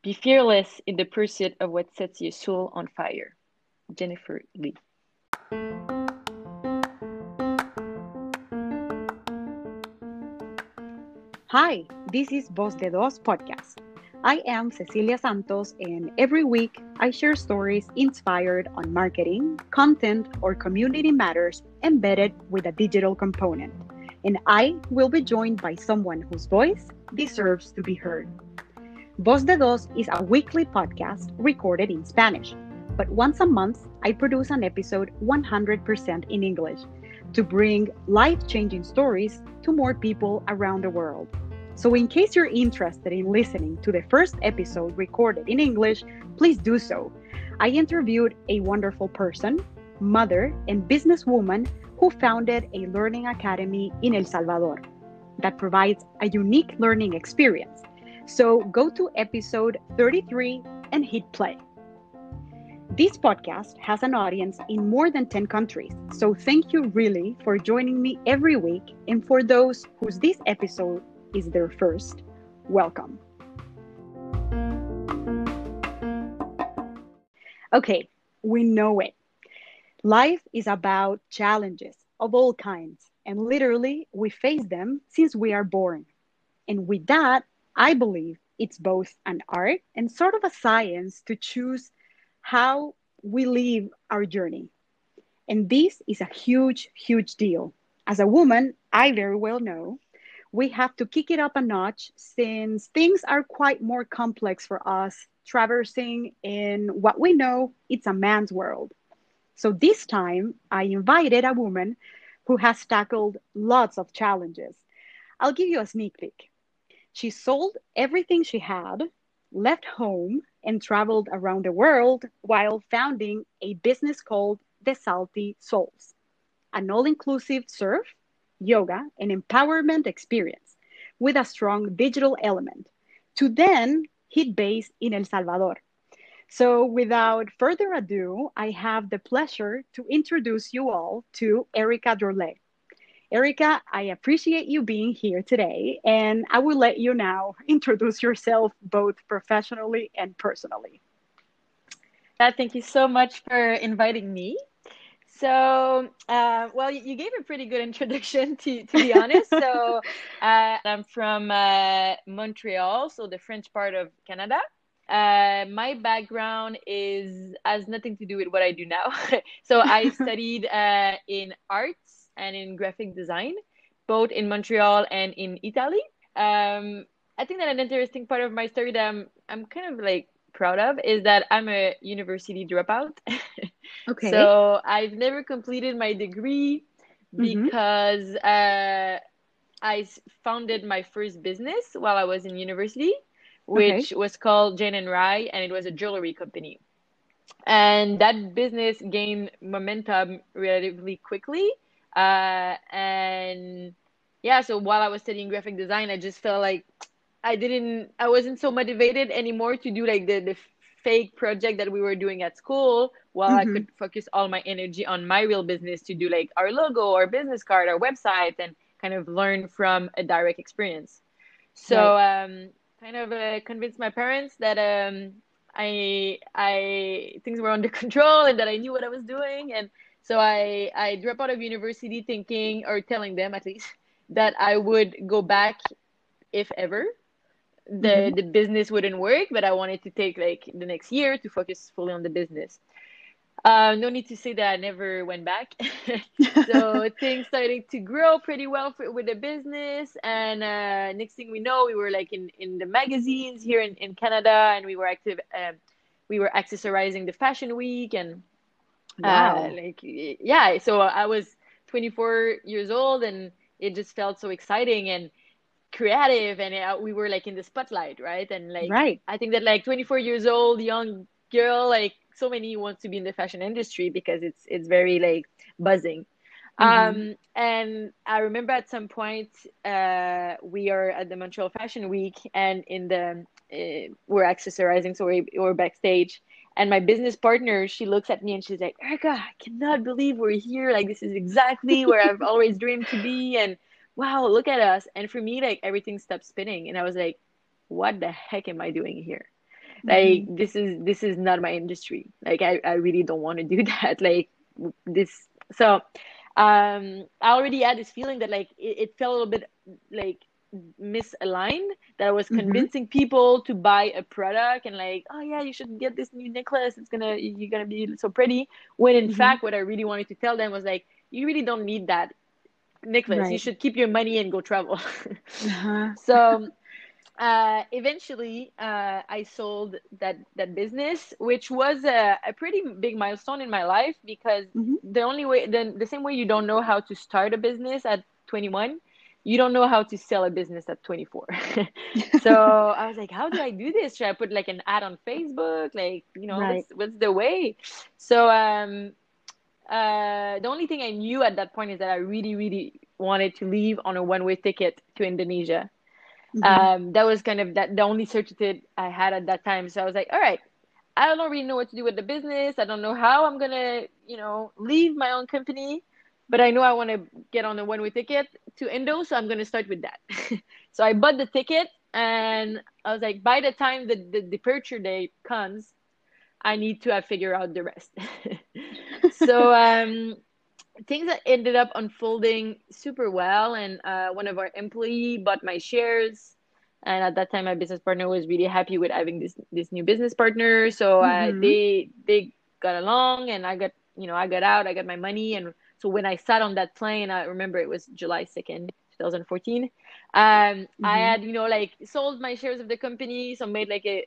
Be fearless in the pursuit of what sets your soul on fire. Jennifer Lee. Hi, this is Voz de Dos podcast. I am Cecilia Santos, and every week I share stories inspired on marketing, content, or community matters embedded with a digital component. And I will be joined by someone whose voice deserves to be heard. Voz de Dos is a weekly podcast recorded in Spanish, but once a month I produce an episode 100% in English to bring life changing stories to more people around the world. So, in case you're interested in listening to the first episode recorded in English, please do so. I interviewed a wonderful person, mother, and businesswoman who founded a learning academy in El Salvador that provides a unique learning experience. So, go to episode 33 and hit play. This podcast has an audience in more than 10 countries, so thank you really for joining me every week. And for those whose this episode is their first, welcome. Okay, we know it. Life is about challenges of all kinds, and literally, we face them since we are born. And with that, I believe it's both an art and sort of a science to choose how we live our journey. And this is a huge, huge deal. As a woman, I very well know we have to kick it up a notch since things are quite more complex for us traversing in what we know it's a man's world. So this time, I invited a woman who has tackled lots of challenges. I'll give you a sneak peek. She sold everything she had, left home, and traveled around the world while founding a business called The Salty Souls, an all inclusive surf, yoga, and empowerment experience with a strong digital element to then hit base in El Salvador. So, without further ado, I have the pleasure to introduce you all to Erica Dorle. Erica, I appreciate you being here today, and I will let you now introduce yourself both professionally and personally. Uh, thank you so much for inviting me. So, uh, well, you gave a pretty good introduction, to, to be honest. so, uh, I'm from uh, Montreal, so the French part of Canada. Uh, my background is has nothing to do with what I do now. so, I studied uh, in arts and in graphic design, both in Montreal and in Italy. Um, I think that an interesting part of my story that I'm, I'm kind of like proud of is that I'm a university dropout. okay. So I've never completed my degree mm-hmm. because mm-hmm. uh, I founded my first business while I was in university, which okay. was called Jane and Rye, and it was a jewelry company. And that business gained momentum relatively quickly uh, and yeah, so while I was studying graphic design, I just felt like I didn't, I wasn't so motivated anymore to do like the, the fake project that we were doing at school while mm-hmm. I could focus all my energy on my real business to do like our logo, our business card, our website, and kind of learn from a direct experience. So, right. um, kind of uh, convinced my parents that um, I, I things were under control and that I knew what I was doing, and so I I dropped out of university thinking or telling them at least that I would go back if ever. The mm-hmm. the business wouldn't work, but I wanted to take like the next year to focus fully on the business. Uh, no need to say that I never went back. so things started to grow pretty well for, with the business, and uh, next thing we know, we were like in, in the magazines here in, in Canada, and we were active. Um, we were accessorizing the Fashion Week, and Wow. Uh, like yeah, so I was 24 years old and it just felt so exciting and creative and it, we were like in the spotlight, right? And like right. I think that like 24 years old young girl like so many wants to be in the fashion industry because it's it's very like buzzing. Mm-hmm. Um, and I remember at some point uh, we are at the Montreal Fashion Week and in the uh, we're accessorizing, so we, we're backstage and my business partner, she looks at me and she's like, Erica, I cannot believe we're here. Like, this is exactly where I've always dreamed to be. And wow, look at us. And for me, like, everything stopped spinning. And I was like, what the heck am I doing here? like mm-hmm. this is this is not my industry like i, I really don't want to do that like this so um i already had this feeling that like it, it felt a little bit like misaligned that I was mm-hmm. convincing mm-hmm. people to buy a product and like, oh yeah, you should get this new necklace. It's gonna you're gonna be so pretty. When in mm-hmm. fact, what I really wanted to tell them was like, you really don't need that necklace. Right. You should keep your money and go travel. uh-huh. So uh, eventually, uh, I sold that that business, which was a, a pretty big milestone in my life because mm-hmm. the only way, the, the same way you don't know how to start a business at 21 you don't know how to sell a business at 24 so i was like how do i do this? Should i put like an ad on facebook? Like you know right. what's, what's, the way? So um uh the only thing i knew at that point is that i really really wanted to leave on a one-way ticket to indonesia. Mm-hmm. um that was kind of that the only certitude i had at that time. So i was like all right i don't really know what to do with the business. I don't know how i'm gonna you know leave my own company but I know I want to get on a one way ticket to Indo, so I'm going to start with that. so I bought the ticket, and I was like, by the time the, the departure day comes, I need to have figured out the rest. so um, things ended up unfolding super well, and uh, one of our employee bought my shares. And at that time, my business partner was really happy with having this this new business partner. So uh, mm-hmm. they they got along, and I got you know I got out, I got my money, and so when I sat on that plane, I remember it was July 2nd, 2014. Um, mm-hmm. I had, you know, like sold my shares of the company, so made like a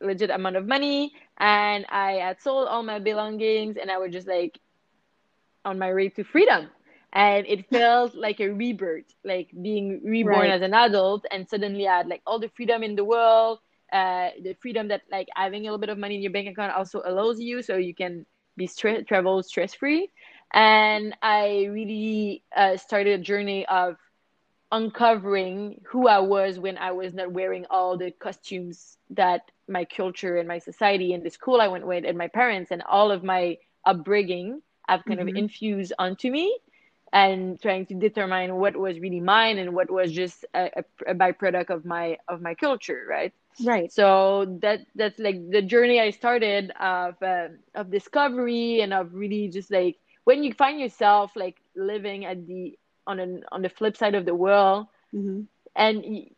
legit amount of money. And I had sold all my belongings and I was just like on my way to freedom. And it felt like a rebirth, like being reborn right. as an adult. And suddenly I had like all the freedom in the world, uh, the freedom that like having a little bit of money in your bank account also allows you so you can be stre- travel stress free and I really uh, started a journey of uncovering who I was when I was not wearing all the costumes that my culture and my society and the school I went with and my parents and all of my upbringing have kind mm-hmm. of infused onto me and trying to determine what was really mine and what was just a, a, a byproduct of my of my culture right right so that that's like the journey i started of uh, of discovery and of really just like when you find yourself like living at the on an on the flip side of the world mm-hmm. and y-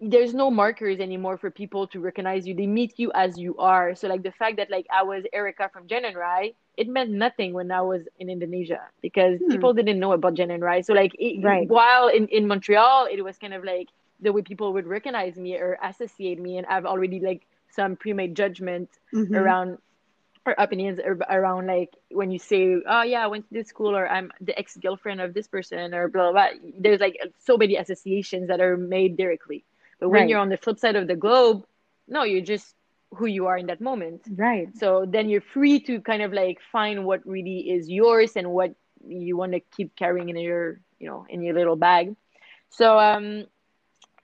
there's no markers anymore for people to recognize you they meet you as you are so like the fact that like i was erica from Jen and Rai it meant nothing when i was in indonesia because hmm. people didn't know about Jen and Rai so like it, right. while in, in montreal it was kind of like the way people would recognize me or associate me and i've already like some pre-made judgment mm-hmm. around or opinions around like when you say oh yeah i went to this school or i'm the ex-girlfriend of this person or blah blah, blah. there's like so many associations that are made directly but when right. you're on the flip side of the globe no you're just who you are in that moment right so then you're free to kind of like find what really is yours and what you want to keep carrying in your you know in your little bag so um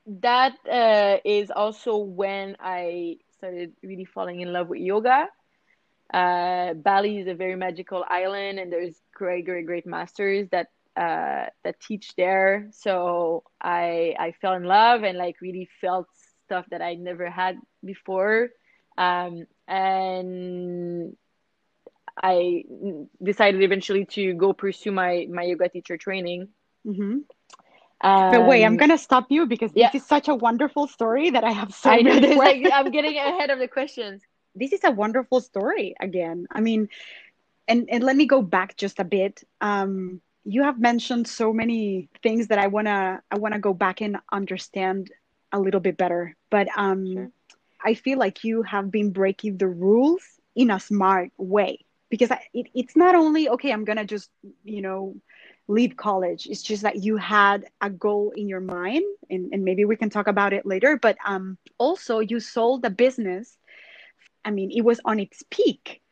that uh, is also when i started really falling in love with yoga uh, Bali is a very magical island, and there's great, great, great masters that uh, that teach there. So I I fell in love and like really felt stuff that I never had before, um, and I decided eventually to go pursue my my yoga teacher training. Mm-hmm. Um, but wait, I'm gonna stop you because yeah. this is such a wonderful story that I have so. I know. like I'm getting ahead of the questions this is a wonderful story again. I mean, and and let me go back just a bit. Um, you have mentioned so many things that I wanna I wanna go back and understand a little bit better. But um, sure. I feel like you have been breaking the rules in a smart way because I, it, it's not only okay. I'm gonna just you know leave college. It's just that you had a goal in your mind, and, and maybe we can talk about it later. But um, also you sold the business I mean, it was on its peak,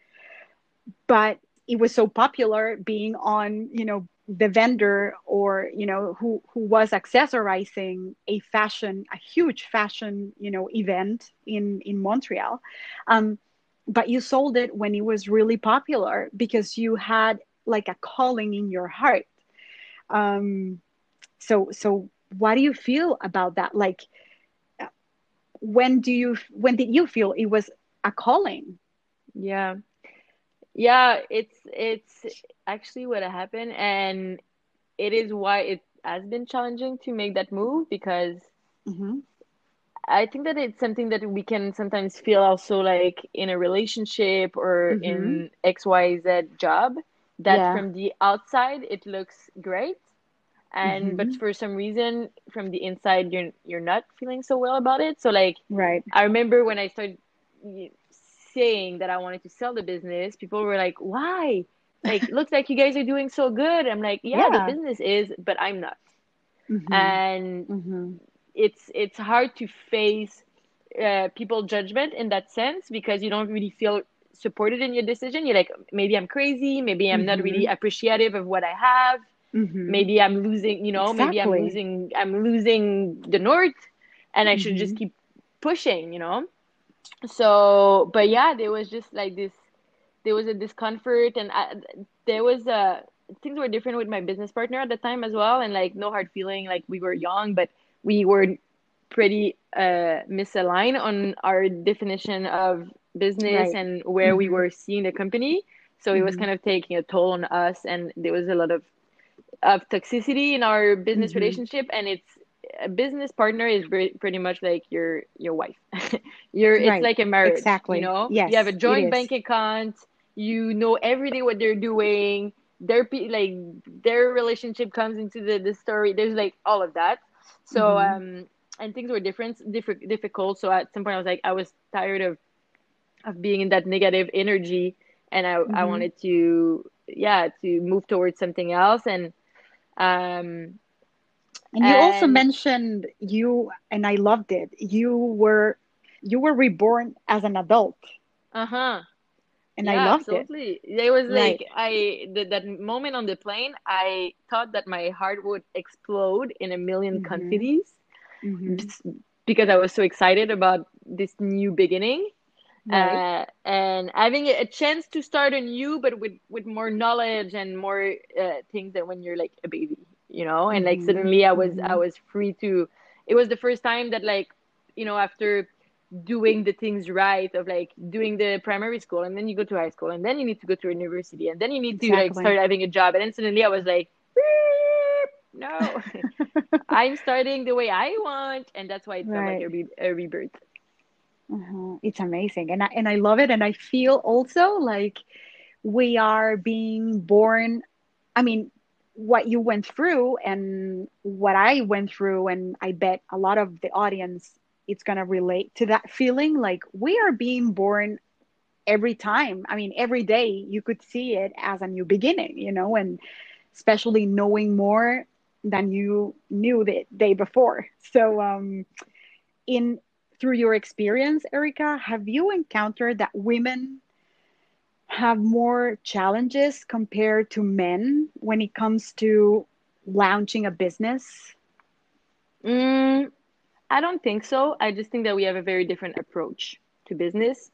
but it was so popular being on, you know, the vendor or you know who who was accessorizing a fashion a huge fashion you know event in in montreal. Um, but you sold it when it was really popular because you had like a calling in your heart. Um, so so what do you feel about that? Like when do you when did you feel it was a calling yeah yeah it's it's actually what happened and it is why it has been challenging to make that move because mm-hmm. I think that it's something that we can sometimes feel also like in a relationship or mm-hmm. in XYZ job that Yeah. from the outside it looks great and but Mhm. for some reason from the inside you're you're not feeling so well about it. So like right I remember when I started saying that I wanted to sell the business, people were like, "Why? Like looks like you guys are doing so good." I'm like, "Yeah, Yeah. the business is, but I'm not." Mhm. And Mhm. it's it's hard to face uh, people judgment in that sense because you don't really feel supported in your decision you're like maybe i'm crazy maybe i'm not really Mhm. appreciative of what i have Mhm. maybe i'm losing you know maybe i'm losing i'm losing the north and i should just Mhm. keep pushing you know so but yeah there was just like this there was a discomfort and I, there was a things were different with my business partner at the time as well and like no hard feeling like we were young but we were pretty uh misaligned on our definition of business Right. and where we Mhm. were seeing the company so it was Mhm. kind of taking a toll on us and there was a lot of of toxicity in our business Mhm. relationship and it's a business partner is pre- pretty much like your your wife. You're it's like a marriage Exactly. you know? Yes, you have a joint bank account. You know every day what they're doing. Their pe- like their relationship comes into the, the story. There's like all of that. So Mhm. um and things were different diff- difficult. So at some point i was like i was tired of of being in that negative energy. And i i Mhm. wanted to yeah to move towards something else. And um And you also mentioned you, and I loved it. You were you were reborn as an adult, uh-huh and I yeah loved it. absolutely there was Right. like i the, that moment on the plane i thought that my heart would explode in a million Mhm. confettis Mhm. because i was so excited about this new beginning Right. uh, and having a chance to start anew, but with with more knowledge and more uh, things than when you're like a baby, you know. And like Mhm. suddenly, I was I Mhm. was free to. It was the first time that like, you know, after doing the things right of like doing the primary school and then you go to high school and then you need to go to university and then you need to like start having a job and then suddenly I was like no I'm starting the way I want and that's why it's felt like Right. a, re- a rebirth Uh-huh. It's amazing, and I and I love it, and I feel also like we are being born. I mean, what you went through and what I went through, and I bet a lot of the audience it's gonna relate to that feeling. Like we are being born every time. I mean, every day you could see it as a new beginning, you know, and especially knowing more than you knew the day before. So, um, in through your experience, Erica, have you encountered that women have more challenges compared to men when it comes to launching a business? mm, I don't think so. I just think that we have a very different approach to business.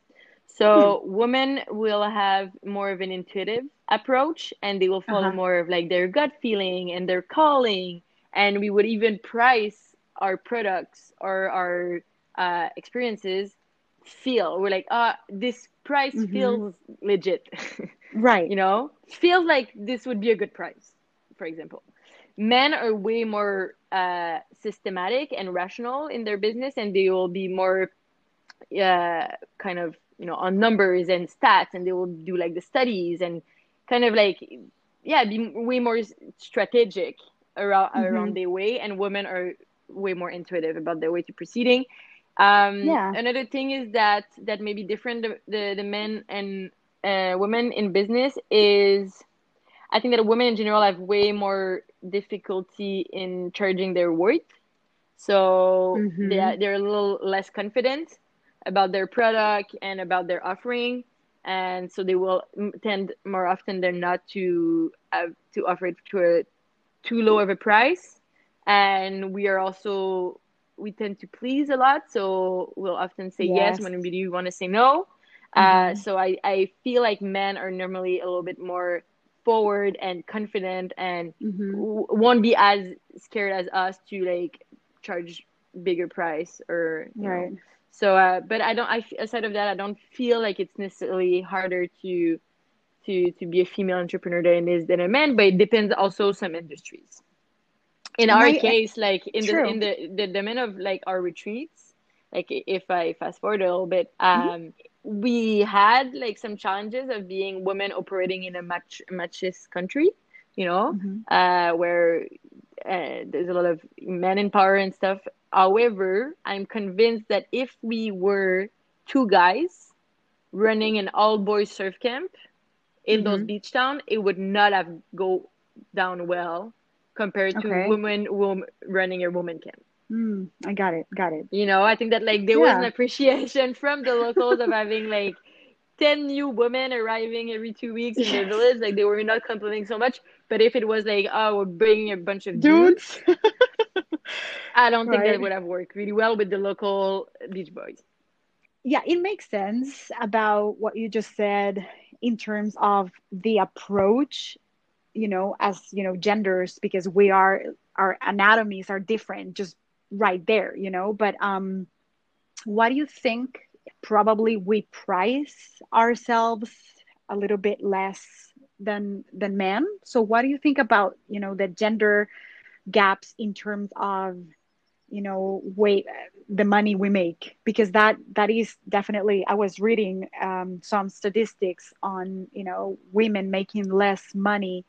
Hmm. So women will have more of an intuitive approach and they will follow Uh-huh. more of like their gut feeling and their calling. And we would even price our products or our uh, experiences feel. We're like, uh, this price Mm-hmm. feels legit. Right. you know, feels like this would be a good price, for example men are way more uh, systematic and rational in their business and they will be more uh, kind of you know on numbers and stats and they will do like the studies and kind of like yeah be way more strategic around Mm-hmm. around their way and women are way more intuitive about their way to proceeding um, Yeah. another thing is that that may be different the, the, the men and uh, women in business is I think that women in general have way more difficulty in charging their worth. So they Mm-hmm. are, they're a little less confident about their product and about their offering, and so they will tend more often than not to uh, to offer it to a too low of a price. And we are also we tend to please a lot, so we'll often say yes Yes. when we do want to say no. Uh, Mm-hmm. so I, I feel like men are normally a little bit more forward and confident and Mm-hmm. w- won't be as scared as us to like charge bigger price or you know Right. So, uh, but I don't. I aside of that, I don't feel like it's necessarily harder to to to be a female entrepreneur than it is than a man. But it depends also some industries. In our My- case, like in the True. in the the domain of like our retreats, like if I fast forward a little bit, um, we had like some challenges of being women operating in a mach machist country, you know, Mhm. uh, where uh, there's a lot of men in power and stuff. However, I'm convinced that if we were two guys running an all boys surf camp in those Mhm. beach towns, it would not have go down well compared to Okay. women wom- running a woman camp. Mm, I got it. Got it. You know, I think that like there was an appreciation from the locals of having like 10 new women arriving every two weeks in their Yes. village. Like they were not complaining so much. But if it was like, oh, we're bringing a bunch of dudes, Dudes. I don't think Right. that would have worked really well with the local beach boys. yeah, it makes sense about what you just said in terms of the approach, you know, as, you know, genders, because we are, our anatomies are different just right there, you know. But um, what do you think? Probably we price ourselves a little bit less than than men. So what do you think about, you know, the gender gaps in terms of you know wait the money we make because that that is definitely i was reading um, some statistics on you know women making less money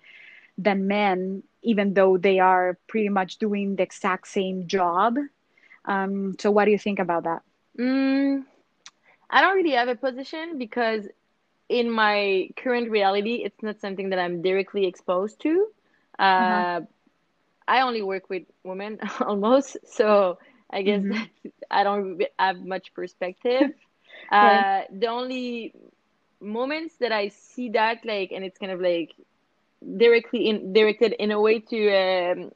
than men even though they are pretty much doing the exact same job um, so what do you think about that Mm, I don't really have a position because in my current reality, it's not something that I'm directly exposed to. Uh, Uh-huh. I only work with women almost, so I guess Mhm. that I don't have much perspective. Right. Uh, the only moments that I see that like, and it's kind of like directly in directed in a way to um,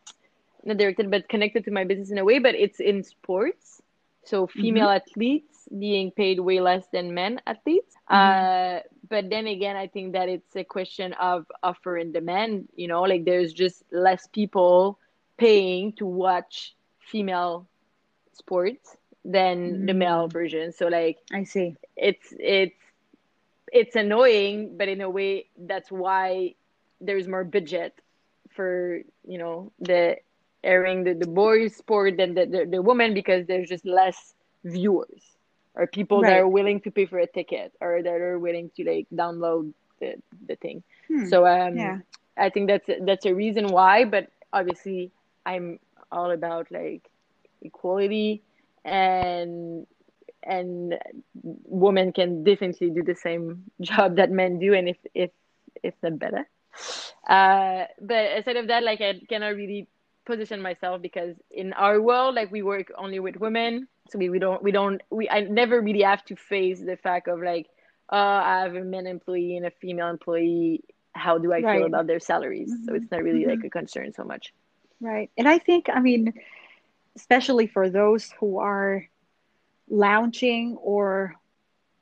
not directed but connected to my business in a way, but it's in sports. So female athletes being paid way less than men athletes. Uh, but then again, I think that it's a question of offer and demand. You know, like there's just less people paying to watch female sports than the male version. So like i see it's it's it's annoying, but in a way that's why there's more budget for you know the airing the, the boys sport than the, the, the woman because there's just less viewers or people that are willing to pay for a ticket or that are willing to like download the, the thing. Hmm. So um yeah I think that's that's a reason why, but obviously I'm all about like equality and and women can definitely do the same job that men do and if if if not better. Uh but aside of that, like I cannot really position myself because in our world like we work only with women. So we, we don't we don't we I never really have to face the fact of like uh I have a men employee and a female employee how do I feel about their salaries? So Mhm. it's not really Mhm. like a concern so much. Right. And I think, I mean, especially for those who are launching or,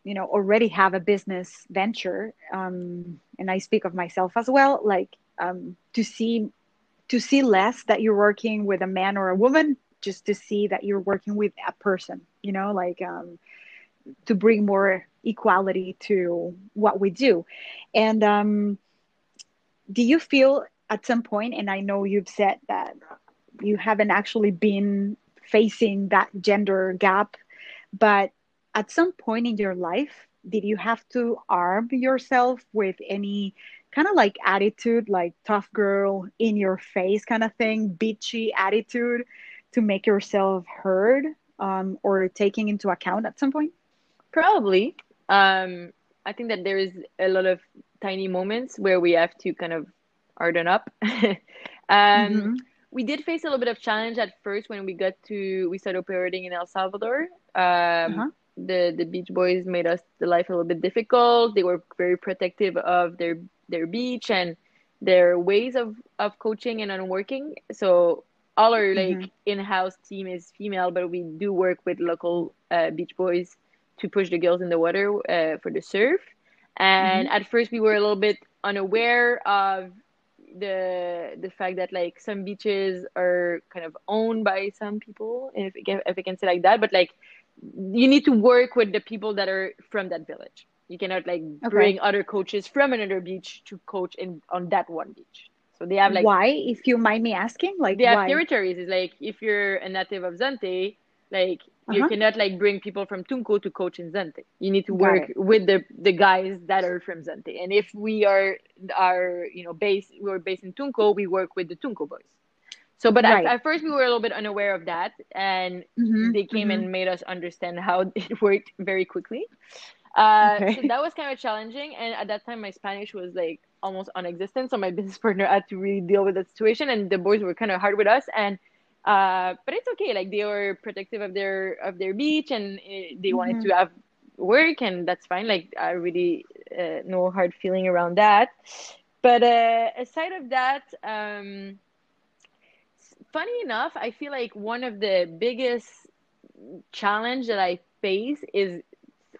you know, already have a business venture, um, and I speak of myself as well, like um, to see to see less that you're working with a man or a woman, just to see that you're working with a person, you know, like um, to bring more equality to what we do. And um, do you feel at some point, and I know you've said that you haven't actually been facing that gender gap, but at some point in your life, did you have to arm yourself with any kind of like attitude, like tough girl in your face kind of thing, bitchy attitude to make yourself heard um, or taking into account at some point? Probably. Um, I think that there is a lot of tiny moments where we have to kind of harden up. um, Mhm. We did face a little bit of challenge at first when we got to we started operating in El Salvador. Um, Uh-huh. The the beach boys made us the life a little bit difficult. They were very protective of their their beach and their ways of of coaching and on working. So all our like Mhm. in-house team is female, but we do work with local uh, beach boys to push the girls in the water uh, for the surf. And at first, we were a little bit unaware of the the fact that like some beaches are kind of owned by some people, if I can, if I can say like that. But like you need to work with the people that are from that village. You cannot like Okay. bring other coaches from another beach to coach in on that one beach. So they have like Why, if you mind me asking? Like they have territories. It's like if you're a native of Zonte, like you Uh-huh. cannot like bring people from Tunco to coach in Zonte. You need to Got work it. with the the guys that are from Zonte. And if we are are you know based we're based in Tunco, we work with the Tunco boys. So, but Right. at, at first we were a little bit unaware of that, and Mhm, they came mhm. and made us understand how it worked very quickly. Uh, Okay. So that was kind of challenging, and at that time my Spanish was like almost non-existent. So my business partner had to really deal with the situation, and the boys were kind of hard with us. And uh, but it's okay. Like they were protective of their of their beach, and uh, they wanted Mhm. to have work, and that's fine. Like I really uh, no hard feeling around that. But uh, aside of that, um, funny enough, I feel like one of the biggest challenge that I face is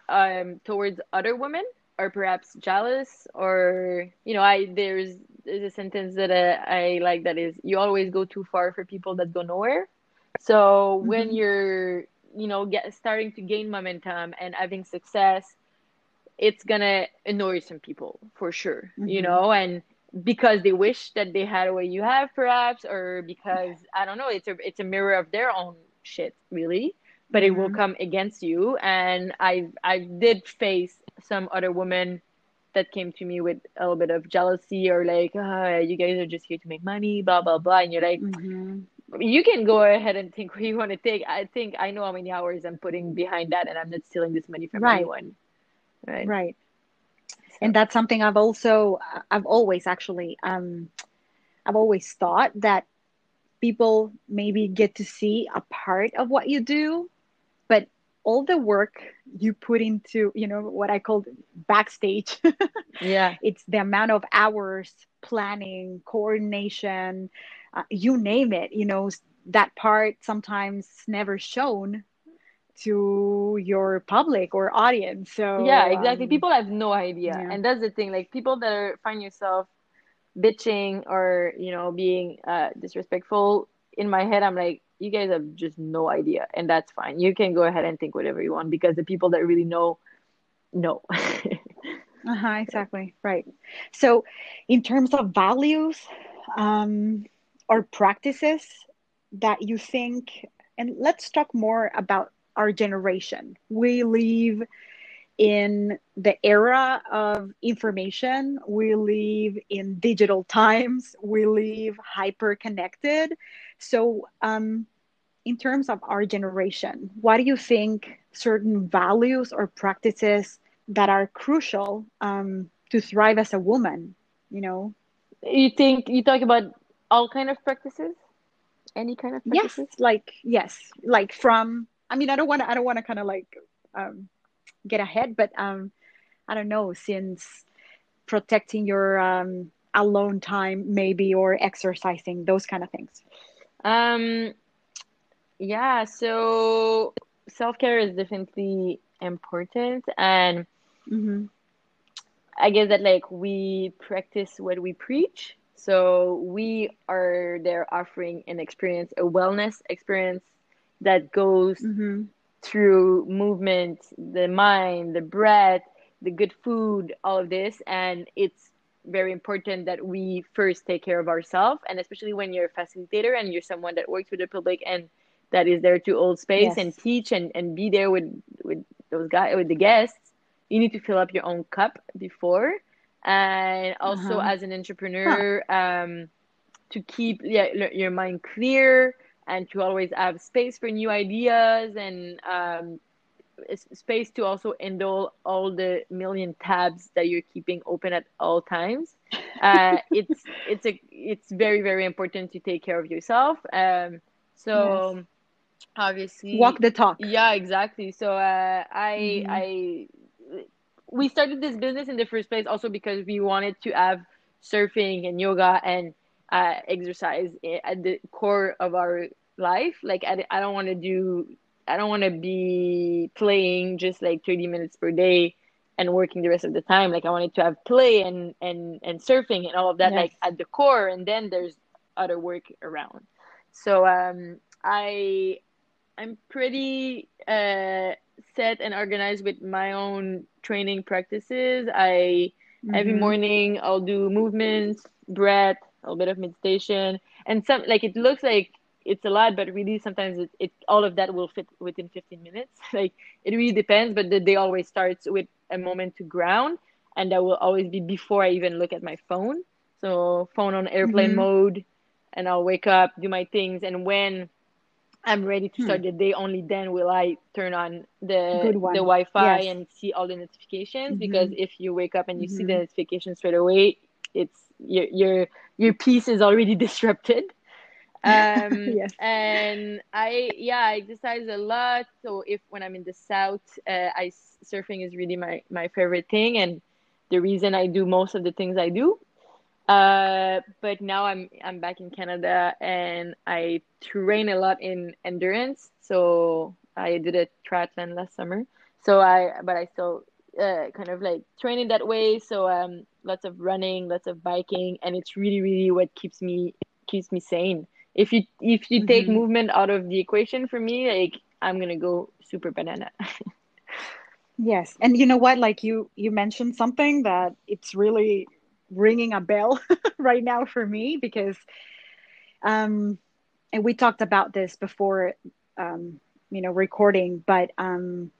um, towards other women, or perhaps jealous, or you know, I there's there's a sentence that uh, I like that is you always go too far for people that go nowhere. So when Mhm. you're you know get starting to gain momentum and having success, it's gonna annoy some people for sure, you Mhm. know, and because they wish that they had what you have perhaps or because I don't know, it's a it's a mirror of their own shit, really. But it will Mhm. come against you and I I did face some other women that came to me with a little bit of jealousy or like, ah, you guys are just here to make money, blah blah blah, and you're like, Mhm. you can go ahead and think what you want to take. I think I know how many hours I'm putting behind that, and I'm not stealing this money from Right. anyone. Right. Right. So- And that's something I've also I've always actually um I've always thought that people maybe get to see a part of what you do, all the work you put into, you know, what I call backstage, yeah. it's the amount of hours planning, coordination, uh, you name it, you know, that part sometimes never shown to your public or audience. So Yeah, exactly. um, People have no idea. yeah. And that's the thing. Like people that are find yourself bitching or, you know, being uh disrespectful, in my head I'm like, you guys have just no idea. And that's fine. You can go ahead and think whatever you want because the people that really know know. Uh-huh, exactly. Right. So, in terms of values um, or practices that you think, and let's talk more about our generation. We live in the era of information, we live in digital times, we live hyper connected. So, um, in terms of our generation, what do you think certain values or practices that are crucial um, to thrive as a woman? You know, you think you talk about all kind of practices? Any kind of yes, practices? like yes, like from. I mean, I don't want to. I don't want to kind of like um, get ahead, but um, I don't know. Since protecting your um, alone time, maybe, or exercising, those kind of things. Um, yeah, so self-care is definitely important and hmm I guess that like we practice what we preach. So we are there offering an experience, a wellness experience that goes hmm through movement, the mind, the breath, the good food, all of this. And it's very important that we first take care of ourselves. And especially when you're a facilitator and you're someone that works with the public and that is there to hold space and teach and, and be there with, with those guys, with the guests, you need to fill up your own cup before. And also Uh-huh. as an entrepreneur, um, to keep yeah, l- your mind clear and to always have space for new ideas and um, space to also handle all the million tabs that you're keeping open at all times. Uh, it's it's a it's very very important to take care of yourself. Um, so obviously Walk the talk. yeah, exactly. So uh, I Mhm. I we started this business in the first place also because we wanted to have surfing and yoga and uh, exercise at the core of our life. Like I, I don't want to do I don't want to be playing just like 30 minutes per day and working the rest of the time. Like I wanted to have play and and and surfing and all of that Yes. like at the core and then there's other work around. So um I I'm pretty uh, set and organized with my own training practices. I mm-hmm. every morning I'll do movements, breath, a little bit of meditation, and some like it looks like it's a lot, but really sometimes it, it all of that will fit within 15 minutes. like it really depends, but the day always starts with a moment to ground, and that will always be before I even look at my phone. So phone on airplane mm-hmm. mode, and I'll wake up, do my things, and when I'm ready to start hmm. the day, only then will I turn on the the Wi-Fi yes. and see all the notifications. Mm-hmm. Because if you wake up and you mm-hmm. see the mm-hmm. notifications straight away, it's your your your peace is already disrupted. Um, yes. And I yeah I exercise a lot. So if when I'm in the south, uh, I surfing is really my my favorite thing and the reason I do most of the things I do. Uh, but now I'm I'm back in Canada and I train a lot in endurance. So I did a triathlon last summer. So I but I still uh, kind of like training that way. So um, lots of running, lots of biking, and it's really really what keeps me keeps me sane. If you if you mm-hmm. take movement out of the equation for me, like I'm gonna go super banana. yes, and you know what? Like you you mentioned something that it's really ringing a bell right now for me because um and we talked about this before um you know recording but um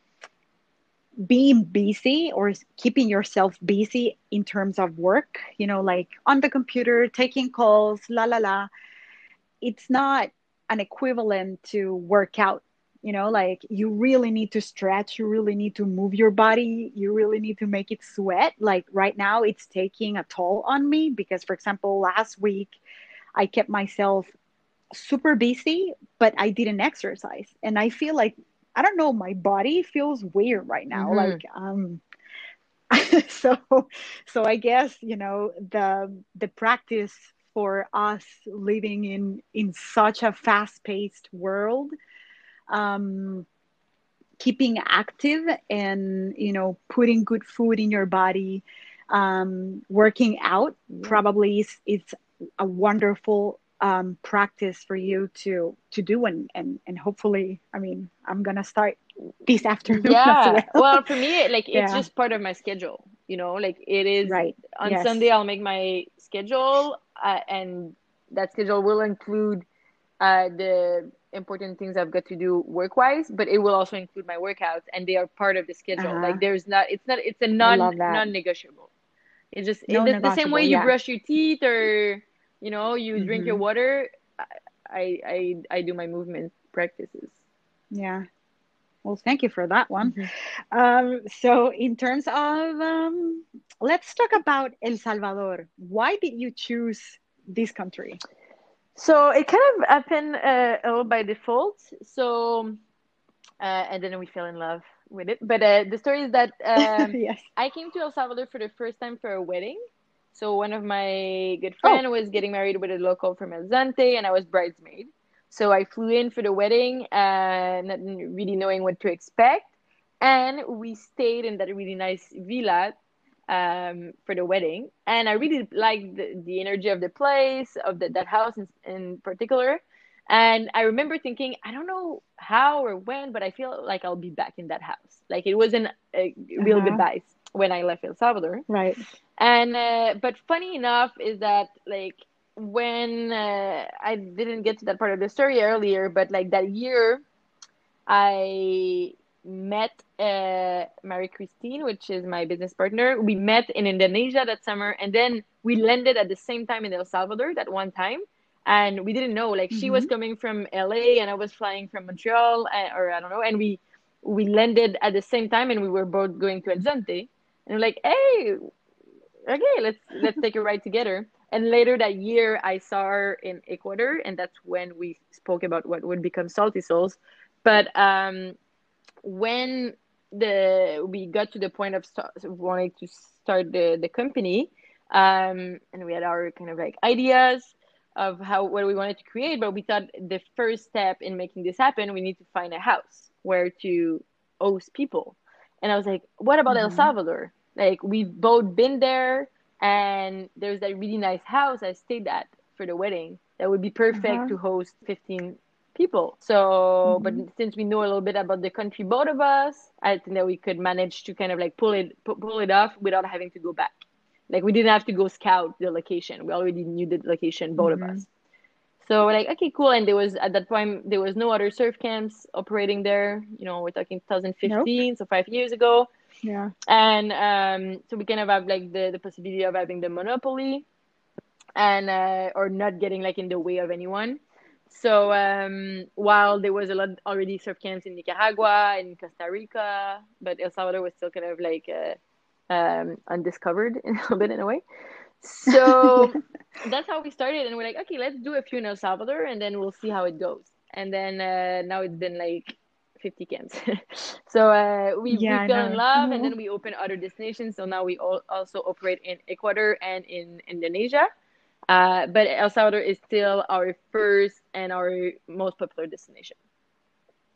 being busy or keeping yourself busy in terms of work you know like on the computer taking calls la la la it's not an equivalent to work out you know like you really need to stretch you really need to move your body you really need to make it sweat. Like right now it's taking a toll on me because for example last week i kept myself super busy but i didn't exercise. And i feel like i don't know my body feels weird right now. Mm-hmm. like um so so i guess you know the the practice for us living in in such a fast paced world um, keeping active and you know putting good food in your body um, working out yeah. probably is, is a wonderful um, practice for you to to do and, and and hopefully i mean i'm gonna start this afternoon yeah well. well. for me like it's yeah. just part of my schedule you know like it is right on yes. sunday i'll make my schedule uh, and that schedule will include uh, the important things I've got to do work wise, but it will also include my workouts and they are part of the schedule. Uh-huh. Like there's not, it's not, it's a non non negotiable. It's just no the, the, same way you yeah. brush your teeth or you know you mm-hmm. drink your mm-hmm. water. I I I do my movement practices. Yeah. Well, thank you for that one. Mm-hmm. Um, so, in terms of, um, let's talk about El Salvador. Why did you choose this country? So it kind of happened uh, a little by default. So, uh, and then we fell in love with it. But uh, the story is that um, yes. I came to El Salvador for the first time for a wedding. So one of my good friend oh. was getting married with a local from El Zonte, and I was bridesmaid. So I flew in for the wedding, uh, not really knowing what to expect, and we stayed in that really nice villa um, for the wedding, and I really liked the, the energy of the place, of the, that house in, in particular. And I remember thinking, I don't know how or when, but I feel like I'll be back in that house. Like it wasn't a real uh-huh. goodbye when I left El Salvador. Right. And uh, but funny enough is that like when uh, I didn't get to that part of the story earlier, but like that year, I met uh, Marie Christine, which is my business partner. We met in Indonesia that summer, and then we landed at the same time in El Salvador that one time. And we didn't know, like, mm-hmm. she was mm-hmm. coming from LA, and I was flying from Montreal, uh, or I don't know. And we we landed at the same time, and we were both going to El Zonte. And we're like, hey, okay, let's let's take a ride together. And later that year, I saw her in Ecuador, and that's when we spoke about what would become Salty Souls. But um, when the we got to the point of start, wanting to start the the company, um, and we had our kind of like ideas of how what we wanted to create, but we thought the first step in making this happen, we need to find a house where to host people. And I was like, what about mm-hmm. El Salvador? Like we've both been there, and there's that really nice house I stayed at for the wedding that would be perfect uh-huh. to host 15 people. So, mm-hmm. but since we know a little bit about the country, both of us, I think that we could manage to kind of like pull it pull it off without having to go back. Like we didn't have to go scout the location. We already knew the location, both mm-hmm. of us. So we're like, okay, cool. And there was at that point there was no other surf camps operating there. You know, we're talking 2015, nope. so five years ago. Yeah. And um, so we kind of have like the, the possibility of having the monopoly and uh, or not getting like in the way of anyone. So um, while there was a lot already surf camps in Nicaragua and Costa Rica, but El Salvador was still kind of like uh, um, undiscovered in a bit in a way. So that's how we started, and we're like, okay, let's do a few in El Salvador, and then we'll see how it goes. And then uh, now it's been like 50 camps. so uh, we, yeah, we fell in love, mm-hmm. and then we opened other destinations. So now we all also operate in Ecuador and in Indonesia. Uh, but El Salvador is still our first and our most popular destination.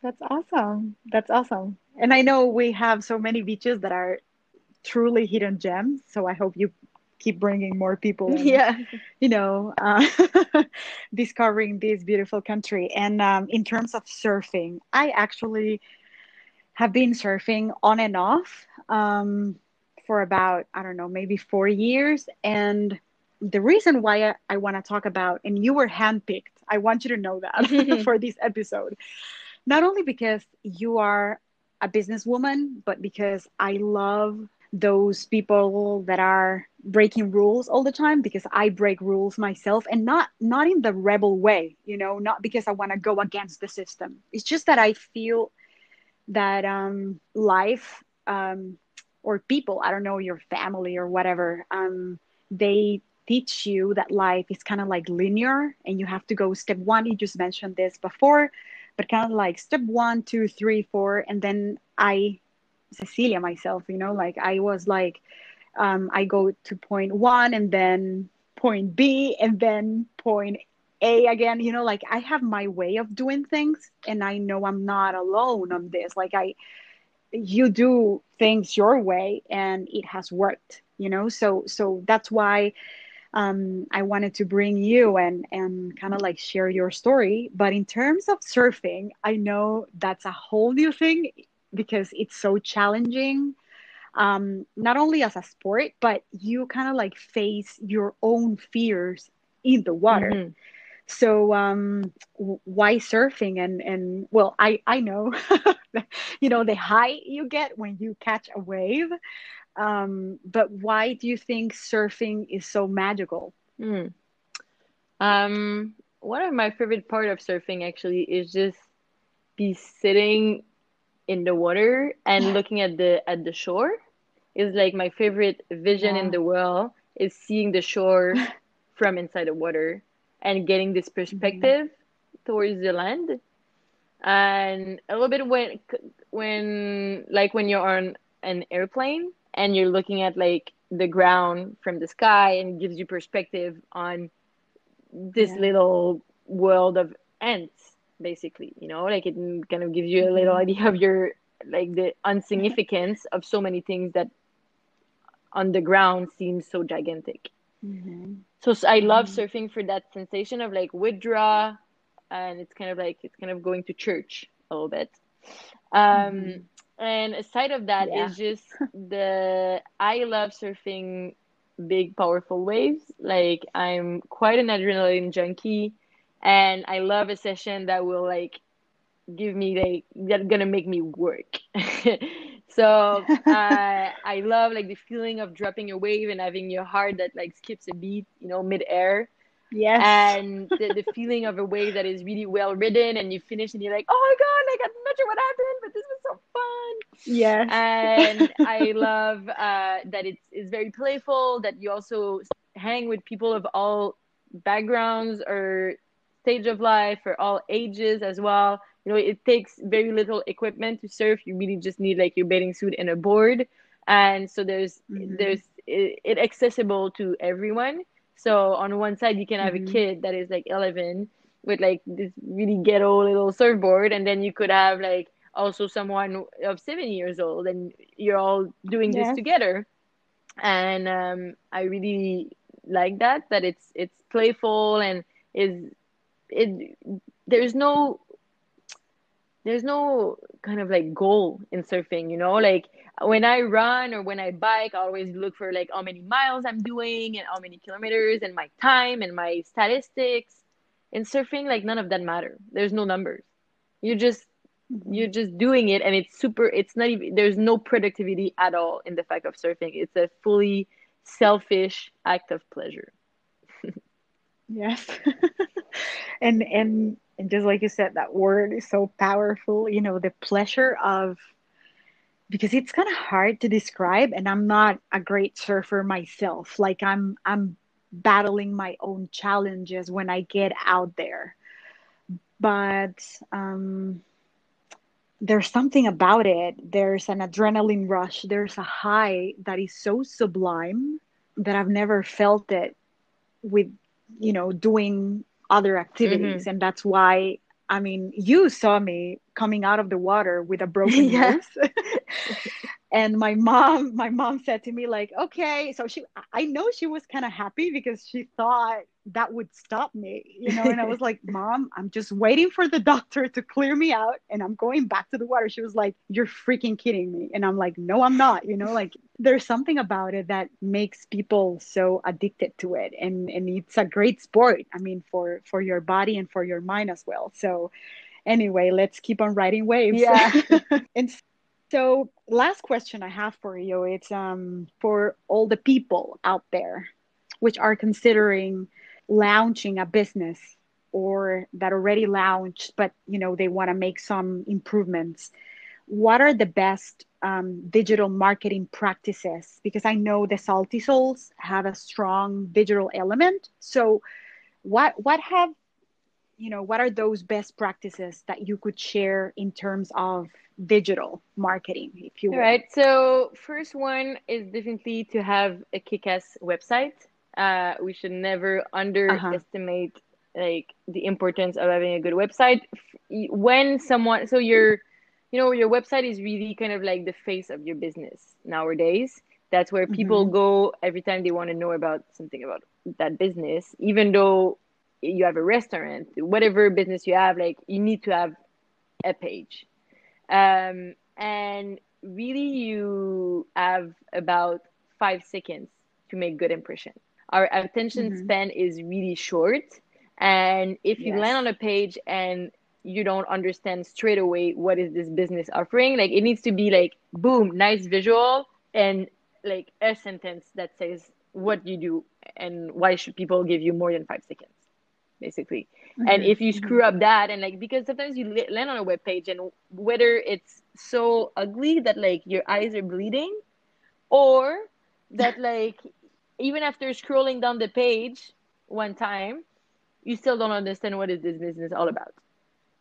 That's awesome. That's awesome. And I know we have so many beaches that are truly hidden gems. So I hope you keep bringing more people in, yeah. you know uh, discovering this beautiful country. And um, in terms of surfing i actually have been surfing on and off um, for about i don't know maybe four years. And the reason why i, I want to talk about and you were handpicked i want you to know that for this episode. Not only because you are a businesswoman but because i love those people that are breaking rules all the time because I break rules myself and not not in the rebel way, you know, not because I want to go against the system. It's just that I feel that um, life um, or people, I don't know, your family or whatever, um, they teach you that life is kind of like linear and you have to go step one. You just mentioned this before, but kind of like step one, two, three, four, and then I Cecilia myself, you know, like I was like, um, I go to point one and then point B and then point A again, you know, like I have my way of doing things and I know I'm not alone on this. Like I, you do things your way and it has worked, you know, so, so that's why um, I wanted to bring you and and kind of like share your story. But in terms of surfing, I know that's a whole new thing because it's so challenging um, not only as a sport but you kind of like face your own fears in the water mm-hmm. so um, why surfing and and well i i know you know the high you get when you catch a wave um, but why do you think surfing is so magical mm. um, one of my favorite part of surfing actually is just be sitting in the water and looking at the at the shore is like my favorite vision yeah. in the world is seeing the shore from inside the water and getting this perspective mm-hmm. towards the land and a little bit when when like when you're on an airplane and you're looking at like the ground from the sky and gives you perspective on this yeah. little world of ants basically you know like it kind of gives you a little mm-hmm. idea of your like the insignificance of so many things that on the ground seem so gigantic mm-hmm. so, so, i love mm-hmm. surfing for that sensation of like withdraw and it's kind of like it's kind of going to church a little bit um mm-hmm. and aside of that yeah. is just the i love surfing big powerful waves like i'm quite an adrenaline junkie and I love a session that will like give me like that's gonna make me work. so uh, I love like the feeling of dropping a wave and having your heart that like skips a beat, you know, mid-air. Yes. And the, the feeling of a wave that is really well ridden and you finish and you're like, oh my god, like I'm not sure what happened, but this was so fun. Yes. And I love uh, that it's it's very playful, that you also hang with people of all backgrounds or stage of life for all ages as well. You know, it takes very little equipment to surf. You really just need like your bathing suit and a board. And so there's mm-hmm. there's it, it, accessible to everyone. So on one side you can have mm-hmm. a kid that is like 11 with like this really ghetto little surfboard, and then you could have like also someone of seven years old, and you're all doing this together. And um, I really like that that it's it's playful and is it there's no there's no kind of like goal in surfing, you know? Like when I run or when I bike, I always look for like how many miles I'm doing and how many kilometers and my time and my statistics. In surfing, like none of that matter. There's no numbers. You're just mm-hmm. you're just doing it and it's super it's not even there's no productivity at all in the fact of surfing. It's a fully selfish act of pleasure. Yes. and and and just like you said that word is so powerful you know the pleasure of because it's kind of hard to describe and i'm not a great surfer myself. Like i'm i'm battling my own challenges when i get out there. But um there's something about it. There's an adrenaline rush. There's a high that is so sublime that i've never felt it with you know doing other activities. Mm-hmm. and that's why i mean you saw me coming out of the water with a broken nose. And my mom my mom said to me like okay. So she i know she was kind of happy because she thought that would stop me you know? And i was like mom i'm just waiting for the doctor to clear me out and i'm going back to the water. She was like you're freaking kidding me. And i'm like no i'm not you know? Like there's something about it that makes people so addicted to it and and it's a great sport i mean for for your body and for your mind as well. So anyway let's keep on riding waves. Yeah. And so last question i have for you it's um for all the people out there which are considering launching a business or that already launched but you know they want to make some improvements. What are the best um, digital marketing practices? Because i know the salty souls have a strong digital element. So what what have you know what are those best practices that you could share in terms of digital marketing if you will. right. so first one is definitely to have a kick-ass website uh, we should never uh-huh. underestimate uh-huh. like the importance of having a good website when someone so your you know your website is really kind of like the face of your business nowadays that's where people mm-hmm. go every time they want to know about something about that business even though you have a restaurant whatever business you have like you need to have a page um, and really you have about five seconds to make good impression our attention mm-hmm. span is really short and if you yes. land on a page and you don't understand straight away what is this business offering like it needs to be like boom nice visual and like a sentence that says what you do and why should people give you more than five seconds basically mm-hmm. and if you mm-hmm. screw up that and like because sometimes you land on a web page and whether it's so ugly that like your eyes are bleeding or that like even after scrolling down the page one time, you still don't understand what is this business all about.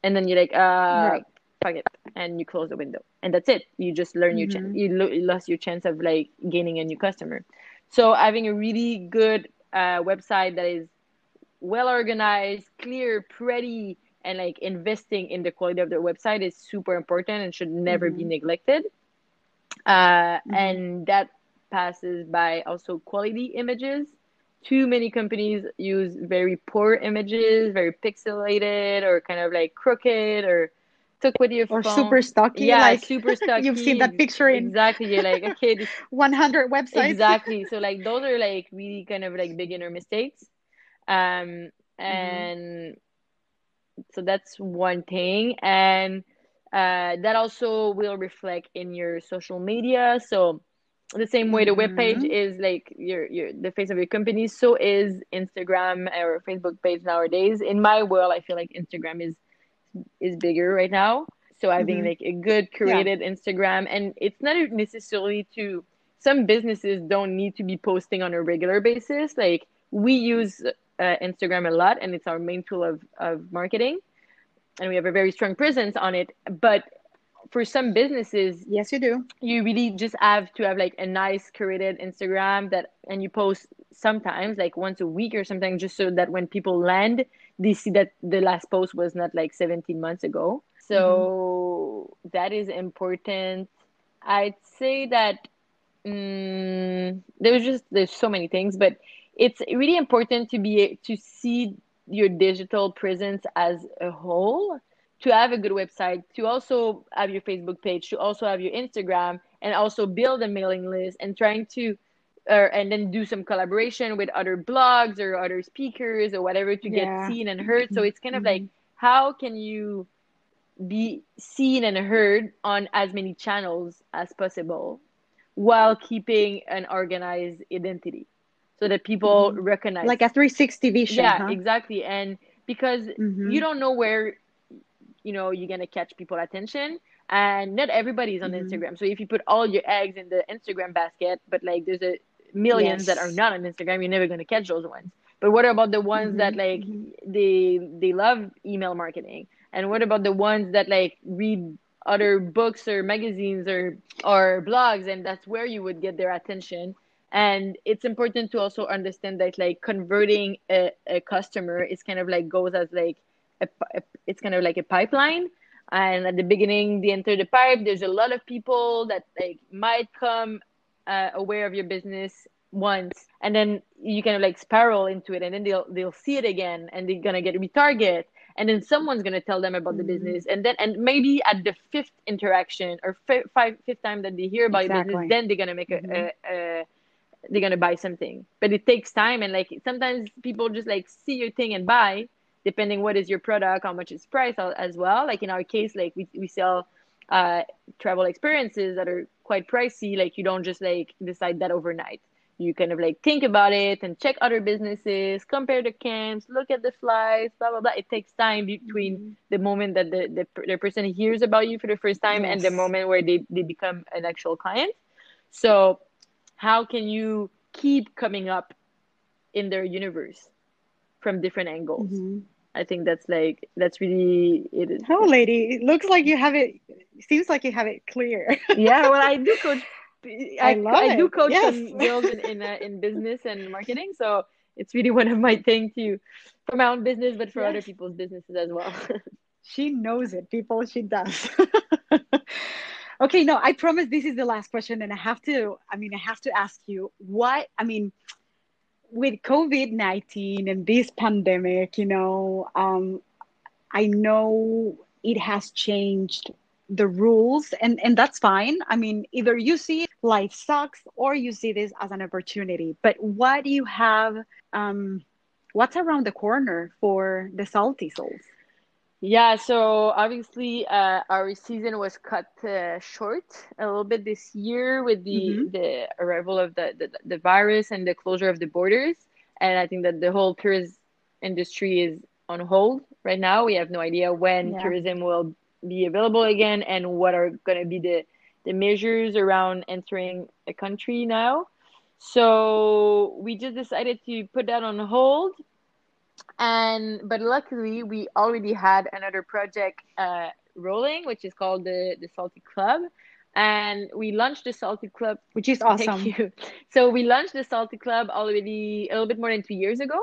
And then you're like, uh, right. fuck it, and you close the window, and that's it. You just learn mm-hmm. your chance. You, lo- you lost your chance of like gaining a new customer. So having a really good uh, website that is well organized, clear, pretty, and like investing in the quality of their website is super important and should never mm-hmm. be neglected. Uh, mm-hmm. And that passes by also quality images. Too many companies use very poor images, very pixelated or kind of like crooked or took with your or phone. super stocky. Yeah, like super stocky. You've seen that picture in exactly. You're like, okay, this 100 websites. Exactly. So like those are like really kind of like beginner mistakes. Um, and mm-hmm. so that's one thing, and uh, that also will reflect in your social media. So the same way the web page mm-hmm. is like your your the face of your company so is instagram or facebook page nowadays in my world i feel like instagram is is bigger right now so having mm-hmm. like a good created yeah. instagram and it's not necessarily to some businesses don't need to be posting on a regular basis like we use uh, instagram a lot and it's our main tool of, of marketing and we have a very strong presence on it but for some businesses yes you do. you really just have to have like a nice curated instagram that and you post sometimes like once a week or something just so that when people land they see that the last post was not like 17 months ago. So mm-hmm. that is important. I'd say that um, there's just there's so many things but it's really important to be to see your digital presence as a whole to have a good website, to also have your Facebook page, to also have your Instagram, and also build a mailing list and trying to, uh, and then do some collaboration with other blogs or other speakers or whatever to Yeah. get seen and heard. So it's kind of like, how can you be seen and heard on as many channels as possible while keeping an organized identity so that people Mhm. recognize Like a 360 vision. yeah huh? exactly and because Mhm. you don't know where you know you're gonna catch people attention. And not everybody's on Mhm. instagram. So if you put all your eggs in the instagram basket but like there's a millions that are not on instagram you're never gonna catch those ones. But what about the ones that Mhm, like mhm. they they love email marketing? And what about the ones that like read other books or magazines or or blogs and that's where you would get their attention? And it's important to also understand that like converting a, a customer is kind of like goes as like a, a- it's kind of like a pipeline and at the beginning they enter the pipe there's a lot of people that like might come uh, aware of your business once and then you kind of like spiral into it and then they'll they'll see it again and they're gonna get retarget and then someone's gonna tell them about the Mhm. business and then and maybe at the fifth interaction or fi- five fifth time that they hear about your Exactly. business then they're gonna make a, Mhm. a, a they're gonna buy something but it takes time and like sometimes people just like see your thing and buy depending what is your product how much it's priced as well. Like in our case like we, we sell uh travel experiences that are quite pricey. Like you don't just like decide that overnight. You kind of like think about it and check other businesses compare the camps look at the flights blah blah blah. It takes time between Mhm. the moment that the, the, the person hears about you for the first time and the moment where they, they become an actual client. So how can you keep coming up in their universe from different angles? Mhm. I think that's like that's really it Oh, lady, it looks like you have it. Seems like you have it clear. yeah well i do coach i, I love I do it. coach Yes. some girls in in, uh, in business and marketing so it's really one of my things to for my own business but for other people's businesses as well She knows it, people. She does. okay, no, I promise this is the last question, and I have to. I mean, I have to ask you what. I mean, with COVID nineteen and this pandemic, you know, um, I know it has changed the rules, and and that's fine. I mean, either you see life sucks or you see this as an opportunity. But what do you have? Um, what's around the corner for the salty souls? Yeah, so obviously uh, our season was cut uh, short a little bit this year with the Mhm. the arrival of the, the the virus and the closure of the borders, and I think that the whole tourism industry is on hold right now. We have no idea when Yeah. tourism will be available again and what are going to be the the measures around entering a country now. So we just decided to put that on hold and but luckily we already had another project uh, rolling which is called the the salty club. And we launched the salty club. Which is awesome. thank you. So we launched the salty club already a little bit more than two years ago.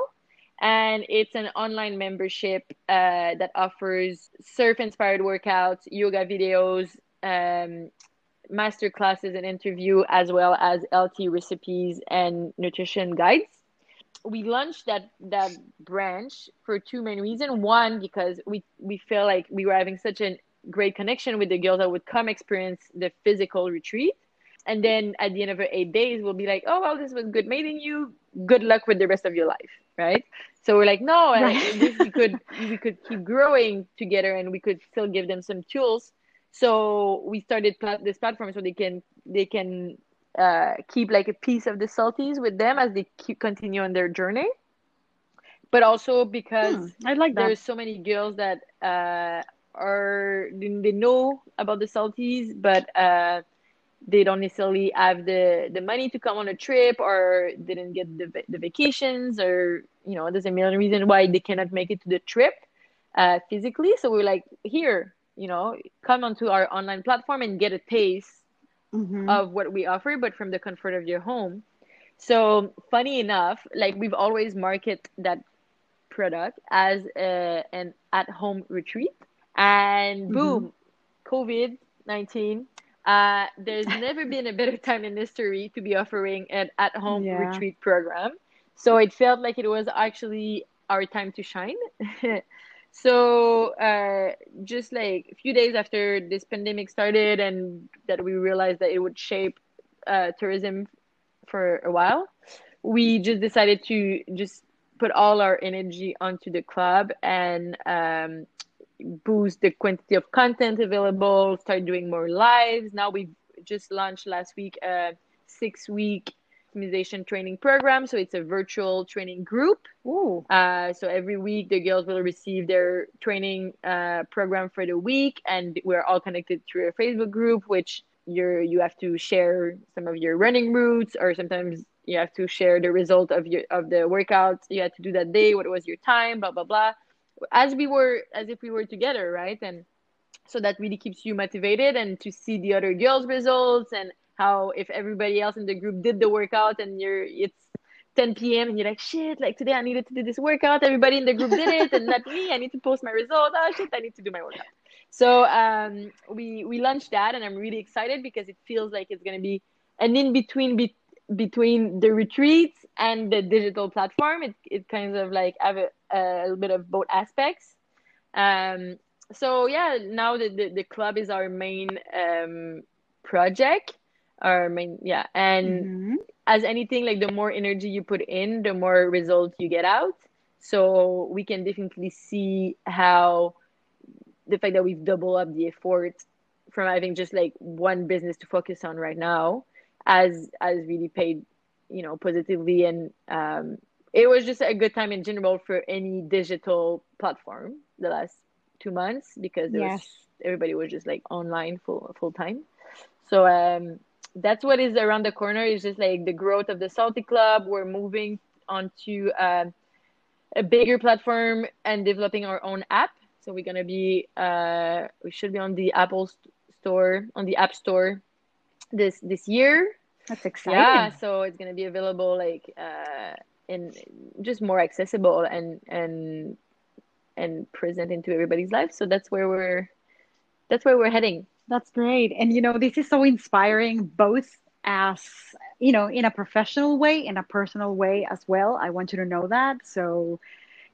And it's an online membership uh, that offers surf inspired workouts yoga videos um, master classes and interview as well as lt recipes and nutrition guides we launched that that branch for two main reasons. One, because we we feel like we were having such a great connection with the girls that would come experience the physical retreat, and then at the end of the eight days, we'll be like, oh well, this was good meeting you. Good luck with the rest of your life, right? So we're like, no, and Right. this we could we could keep growing together, and we could still give them some tools. So we started plat- this platform so they can they can uh, keep like a piece of the salties with them as they keep continue on their journey. But also because Hmm, I like that. there's so many girls that uh, are they they know about the salties, but uh, they don't necessarily have the the money to come on a trip or didn't get the the vacations or you know there's a million reasons why they cannot make it to the trip uh, physically. So we're like, here, you know, come onto our online platform and get a taste Mhm. of what we offer, but from the comfort of your home. So funny enough, like we've always market that product as a, an at-home retreat, and Mhm. boom, COVID nineteen. Uh, there's never been a better time in history to be offering an at-home Yeah. retreat program. So it felt like it was actually our time to shine. So uh, just like a few days after this pandemic started, and that we realized that it would shape uh, tourism for a while, we just decided to just put all our energy onto the club and um, boost the quantity of content available. Start doing more lives. Now we just launched last week a six week optimization training program. So it's a virtual training group. Ooh. Uh, so every week the girls will receive their training uh, program for the week, and we're all connected through a Facebook group, which you're you have to share some of your running routes, or sometimes you have to share the result of your of the workouts you had to do that day. What was your time? Blah blah blah. As we were, as if we were together, right? And so that really keeps you motivated and to see the other girls' results and how if everybody else in the group did the workout and you're it's 10 p.m. and you're like shit like today I needed to do this workout. Everybody in the group did it and not me. I need to post my result oh shit I need to do my workout. So um, we we launched that and I'm really excited because it feels like it's gonna be an in between be- between the retreats and the digital platform. It, it kind of like have a, a little bit of both aspects. Um, so yeah now the, the, the club is our main um, project our main yeah and mm-hmm. as anything like the more energy you put in the more results you get out so we can definitely see how the fact that we've doubled up the effort from having just like one business to focus on right now as as really paid you know positively and um it was just a good time in general for any digital platform the last two months because yes. was, everybody was just like online full full time so um that's what is around the corner. Is just like the growth of the salty club. We're moving onto uh, a bigger platform and developing our own app. So we're gonna be uh, we should be on the apple store on the app store this this year. That's exciting. yeah so it's gonna be available like uh in just more accessible and and and present into everybody's life. So that's where we're that's where we're heading that's great. And, you know, this is so inspiring, both as, you know, in a professional way, in a personal way as well. I want you to know that. So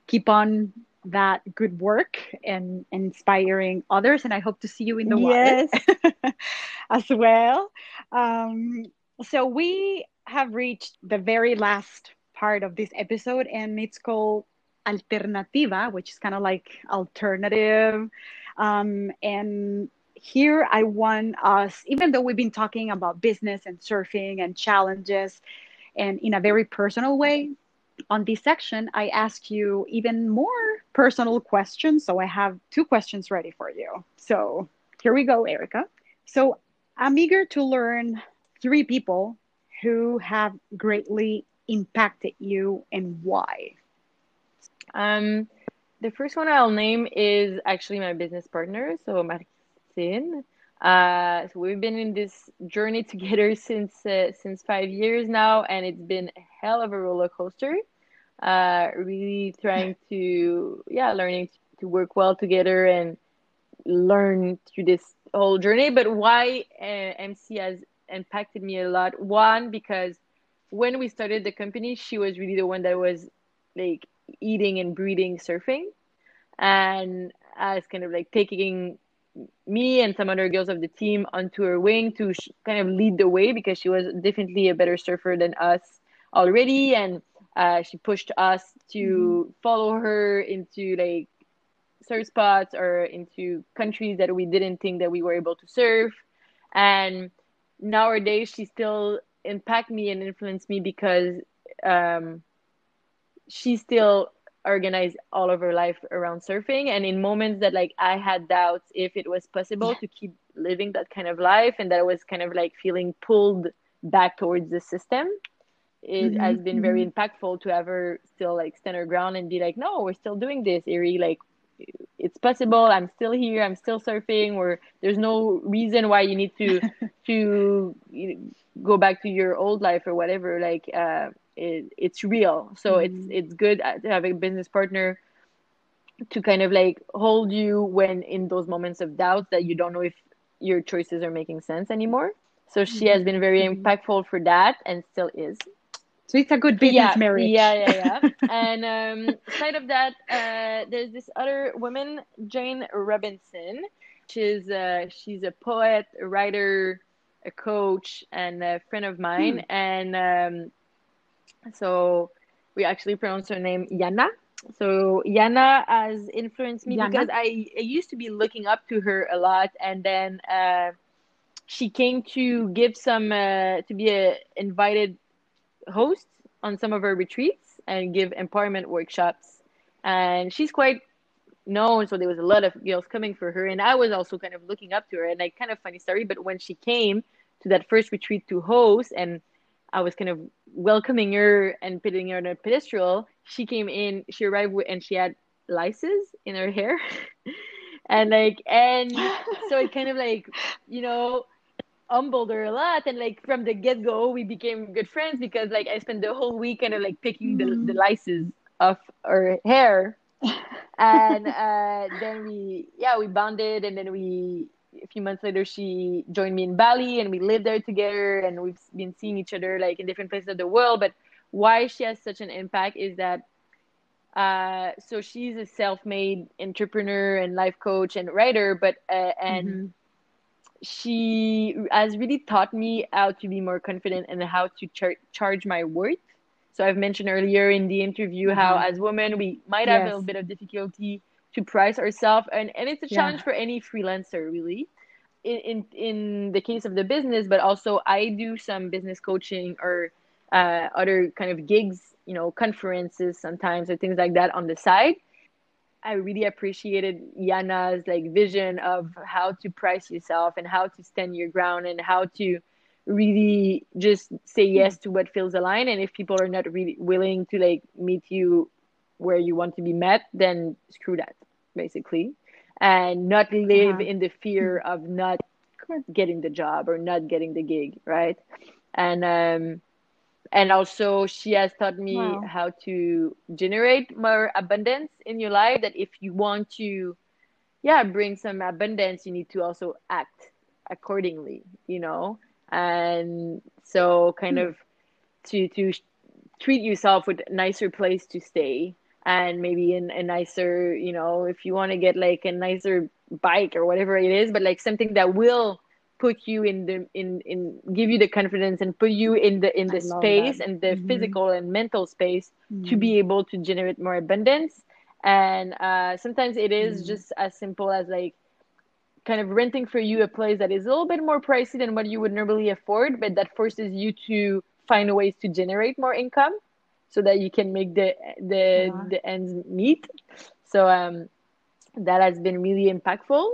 keep on that good work and, and inspiring others. And I hope to see you in the yes. water as well. Um, so we have reached the very last part of this episode, and it's called Alternativa, which is kind of like alternative. Um, and here I want us, even though we've been talking about business and surfing and challenges, and in a very personal way, on this section, I ask you even more personal questions. So I have two questions ready for you. So here we go, Erica. So I'm eager to learn three people who have greatly impacted you and why. Um, the first one I'll name is actually my business partner. So in. Uh, so we've been in this journey together since uh, since five years now, and it's been a hell of a roller coaster. Uh, really trying to yeah, learning to work well together and learn through this whole journey. But why uh, MC has impacted me a lot? One because when we started the company, she was really the one that was like eating and breathing surfing, and I was kind of like taking me and some other girls of the team onto her wing to sh- kind of lead the way because she was definitely a better surfer than us already and uh, she pushed us to mm-hmm. follow her into like surf spots or into countries that we didn't think that we were able to surf and nowadays she still impact me and influence me because um, she still organize all of her life around surfing and in moments that like i had doubts if it was possible yeah. to keep living that kind of life and that I was kind of like feeling pulled back towards the system it mm-hmm. has been very mm-hmm. impactful to ever still like stand her ground and be like no we're still doing this Eri like it's possible i'm still here i'm still surfing or there's no reason why you need to to go back to your old life or whatever like uh it, it's real so mm-hmm. it's it's good to have a business partner to kind of like hold you when in those moments of doubt that you don't know if your choices are making sense anymore so she has been very mm-hmm. impactful for that and still is So it's a good business yeah, marriage. Yeah, yeah, yeah. and um, side of that, uh, there's this other woman, Jane Robinson. She's uh, she's a poet, a writer, a coach, and a friend of mine. Hmm. And um, so we actually pronounce her name Yana. So Yana has influenced me Yana. because I, I used to be looking up to her a lot, and then uh, she came to give some uh, to be a invited host on some of her retreats and give empowerment workshops. And she's quite known, so there was a lot of girls coming for her. And I was also kind of looking up to her. And like, kind of funny story, but when she came to that first retreat to host, and I was kind of welcoming her and putting her on a pedestal, she came in, she arrived with, and she had lices in her hair. and like, and so it kind of like, you know, humbled her a lot and like from the get-go we became good friends because like i spent the whole week kind of like picking mm. the, the lices off her hair and uh, then we yeah we bonded and then we a few months later she joined me in bali and we lived there together and we've been seeing each other like in different places of the world but why she has such an impact is that uh, so she's a self-made entrepreneur and life coach and writer but uh, and mm-hmm she has really taught me how to be more confident and how to char- charge my worth. So I've mentioned earlier in the interview mm-hmm. how as women we might have yes. a little bit of difficulty to price ourselves and, and it's a challenge yeah. for any freelancer really. In, in in the case of the business, but also I do some business coaching or uh, other kind of gigs, you know, conferences sometimes or things like that on the side. I really appreciated Yana's like vision of how to price yourself and how to stand your ground and how to really just say yes to what feels aligned and if people are not really willing to like meet you where you want to be met then screw that basically and not live uh-huh. in the fear of not getting the job or not getting the gig right and um and also she has taught me wow. how to generate more abundance in your life that if you want to yeah bring some abundance you need to also act accordingly you know and so kind hmm. of to to treat yourself with a nicer place to stay and maybe in a nicer you know if you want to get like a nicer bike or whatever it is but like something that will put you in the in in give you the confidence and put you in the in the I space and the mm-hmm. physical and mental space mm-hmm. to be able to generate more abundance and uh, sometimes it is mm-hmm. just as simple as like kind of renting for you a place that is a little bit more pricey than what you would normally afford but that forces you to find ways to generate more income so that you can make the the uh-huh. the ends meet so um that has been really impactful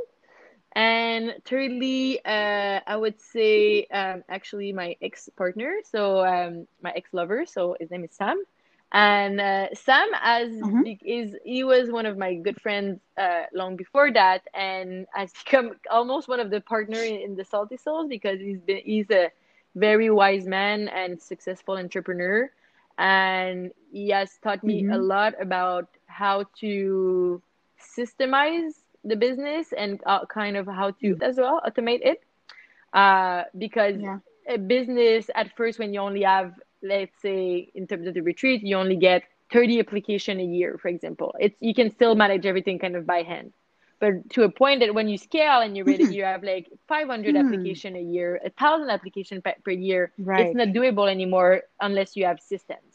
and thirdly, uh, I would say um, actually my ex partner, so um, my ex lover, so his name is Sam. And uh, Sam as mm-hmm. is he was one of my good friends uh, long before that, and has become almost one of the partner in, in the Salty Souls because he's been he's a very wise man and successful entrepreneur, and he has taught me mm-hmm. a lot about how to systemize the business and uh, kind of how to as well automate it uh, because yeah. a business at first when you only have let's say in terms of the retreat you only get 30 application a year for example it's you can still manage everything kind of by hand but to a point that when you scale and you're ready you have like 500 mm. application a year a thousand application per year right. it's not doable anymore unless you have systems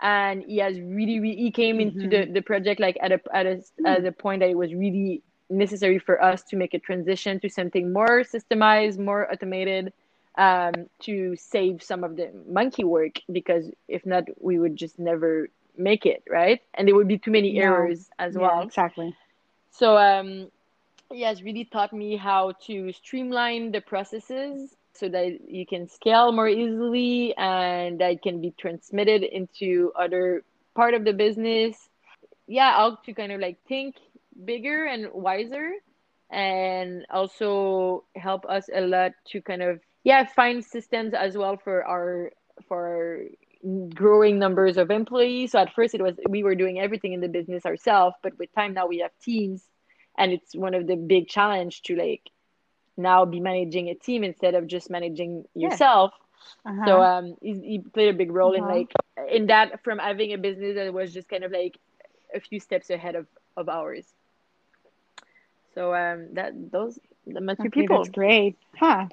and he has really, really he came mm-hmm. into the, the project like at a at a, mm. at a point that it was really necessary for us to make a transition to something more systemized, more automated, um, to save some of the monkey work because if not, we would just never make it, right? And there would be too many errors as yeah, well. Exactly. So, um, he has really taught me how to streamline the processes so that you can scale more easily and that can be transmitted into other part of the business. Yeah, how to kind of like think bigger and wiser and also help us a lot to kind of yeah find systems as well for our for our growing numbers of employees so at first it was we were doing everything in the business ourselves but with time now we have teams and it's one of the big challenge to like now be managing a team instead of just managing yourself Uh-huh. So um, he, he, played a big role uh-huh. in like in that from having a business that was just kind of like a few steps ahead of of ours. So um, that those the okay, people. That's great, huh?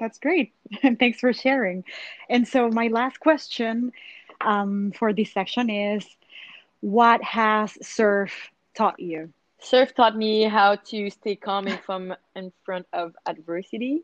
That's great. And thanks for sharing. And so my last question um, for this section is, what has surf taught you? Surf taught me how to stay calm in from in front of adversity.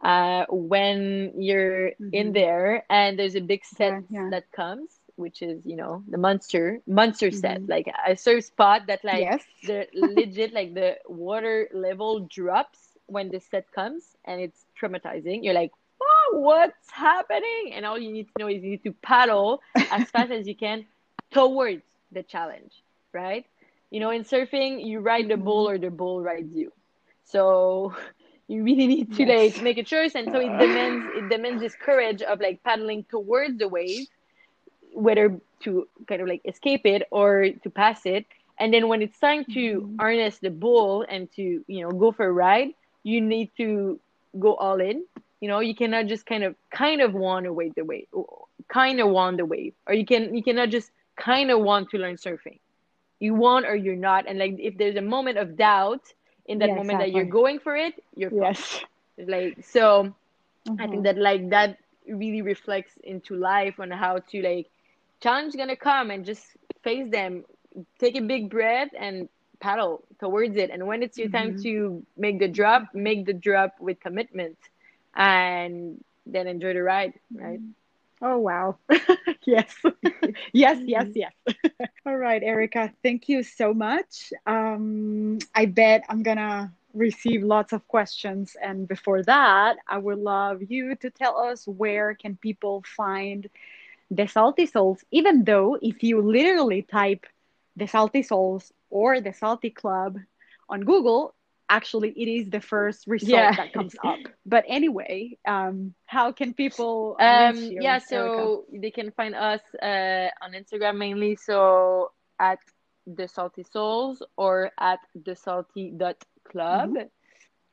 Uh, when you're mm-hmm. in there and there's a big set yeah, yeah. that comes, which is you know the monster monster mm-hmm. set, like a surf spot that like yes. the legit like the water level drops when the set comes and it's traumatizing. You're like, oh, what's happening? And all you need to know is you need to paddle as fast as you can towards the challenge, right? You know, in surfing, you ride the bull or the bull rides you. So you really need to yes. like make a choice, and so it demands it demands this courage of like paddling towards the wave, whether to kind of like escape it or to pass it. And then when it's time to mm-hmm. harness the bull and to you know go for a ride, you need to go all in. You know, you cannot just kind of kind of want to wait the wave, kind of want the wave, or you can you cannot just kind of want to learn surfing. You want or you're not, and like if there's a moment of doubt in that yeah, moment exactly. that you're going for it, you're yes. Like so, mm-hmm. I think mm-hmm. that like that really reflects into life on how to like challenge gonna come and just face them. Take a big breath and paddle towards it. And when it's your mm-hmm. time to make the drop, make the drop with commitment and then enjoy the ride, right? Mm-hmm. Oh, wow. yes. yes, yes, mm-hmm. yes. All right, Erica, thank you so much. Um, I bet I'm going to receive lots of questions. And before that, I would love you to tell us where can people find the Salty Souls, even though if you literally type the Salty Souls or the Salty Club on Google, actually it is the first result yeah. that comes up. But anyway, um, how can people? Um, yeah, so Erica? they can find us uh, on Instagram mainly. So at the Salty Souls or at the Salty dot club. Mm-hmm.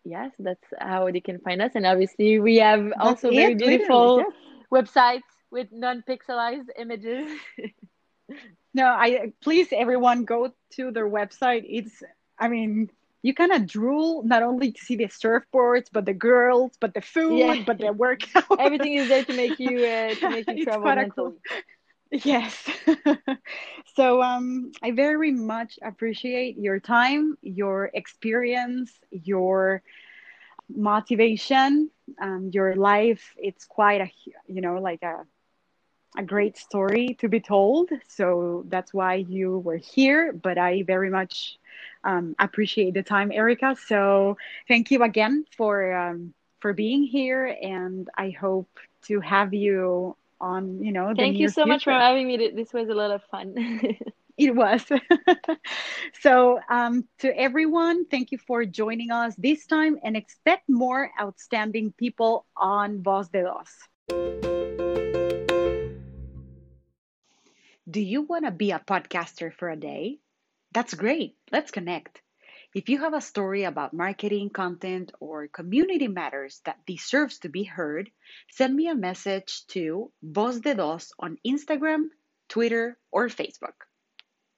Yes, that's how they can find us. And obviously, we have that's also it, very beautiful yes. websites with non-pixelized images. no, I please everyone go to their website. It's I mean, you kind of drool not only to see the surfboards, but the girls, but the food, yeah. but the workout. Everything is there to make you uh, to make you travel mentally. Cool. Yes. so um, I very much appreciate your time, your experience, your motivation, um, your life. It's quite a you know like a a great story to be told. So that's why you were here. But I very much um, appreciate the time, Erica. So thank you again for um, for being here, and I hope to have you on. You know, thank you so future. much for having me. This was a lot of fun. it was. so, um, to everyone, thank you for joining us this time and expect more outstanding people on Voz de Dos. Do you want to be a podcaster for a day? That's great. Let's connect. If you have a story about marketing, content, or community matters that deserves to be heard, send me a message to Voz de Dos on Instagram, Twitter, or Facebook.